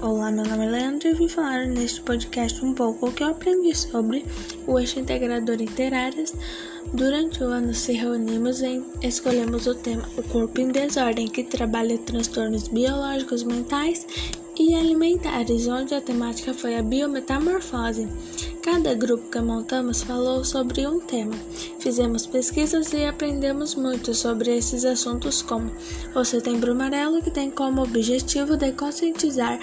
Olá, meu nome é Leandro e vim falar neste podcast um pouco o que eu aprendi sobre o eixo integrador literárias. Durante o ano se reunimos e escolhemos o tema O Corpo em Desordem, que trabalha transtornos biológicos, mentais e alimentares, onde a temática foi a biometamorfose. Cada grupo que montamos falou sobre um tema. Fizemos pesquisas e aprendemos muito sobre esses assuntos, como o Setembro Amarelo, que tem como objetivo de conscientizar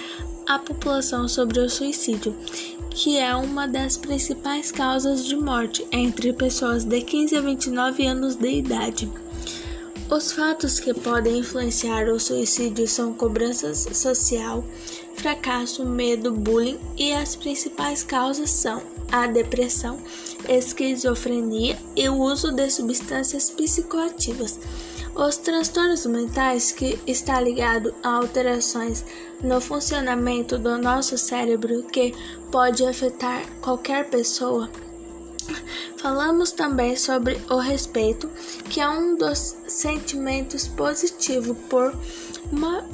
a população sobre o suicídio, que é uma das principais causas de morte entre pessoas de 15 a 29 anos de idade. Os fatos que podem influenciar o suicídio são cobrança social, fracasso, medo, bullying e as principais causas são a depressão, esquizofrenia e o uso de substâncias psicoativas. Os transtornos mentais que está ligado a alterações no funcionamento do nosso cérebro que pode afetar qualquer pessoa Falamos também sobre o respeito, que é um dos sentimentos positivos por uma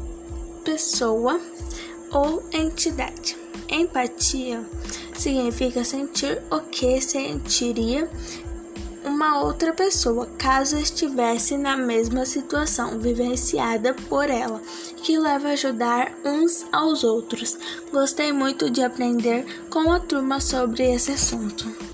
pessoa ou entidade. Empatia significa sentir o que sentiria uma outra pessoa caso estivesse na mesma situação vivenciada por ela, que leva a ajudar uns aos outros. Gostei muito de aprender com a turma sobre esse assunto.